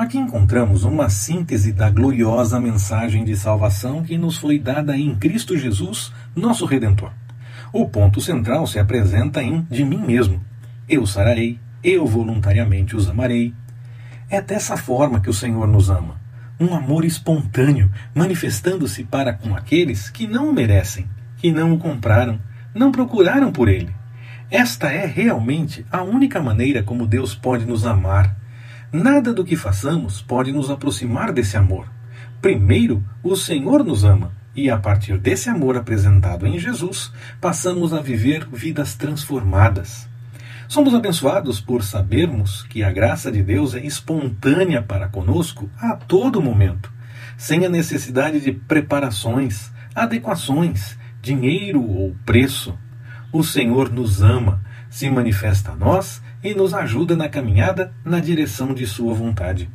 Aqui encontramos uma síntese da gloriosa mensagem de salvação que nos foi dada em Cristo Jesus, nosso Redentor. O ponto central se apresenta em de mim mesmo. Eu sararei, eu voluntariamente os amarei. É dessa forma que o Senhor nos ama. Um amor espontâneo, manifestando-se para com aqueles que não o merecem, que não o compraram, não procuraram por ele. Esta é realmente a única maneira como Deus pode nos amar Nada do que façamos pode nos aproximar desse amor. Primeiro, o Senhor nos ama, e a partir desse amor apresentado em Jesus, passamos a viver vidas transformadas. Somos abençoados por sabermos que a graça de Deus é espontânea para conosco a todo momento, sem a necessidade de preparações, adequações, dinheiro ou preço. O Senhor nos ama, se manifesta a nós e nos ajuda na caminhada na direção de Sua vontade.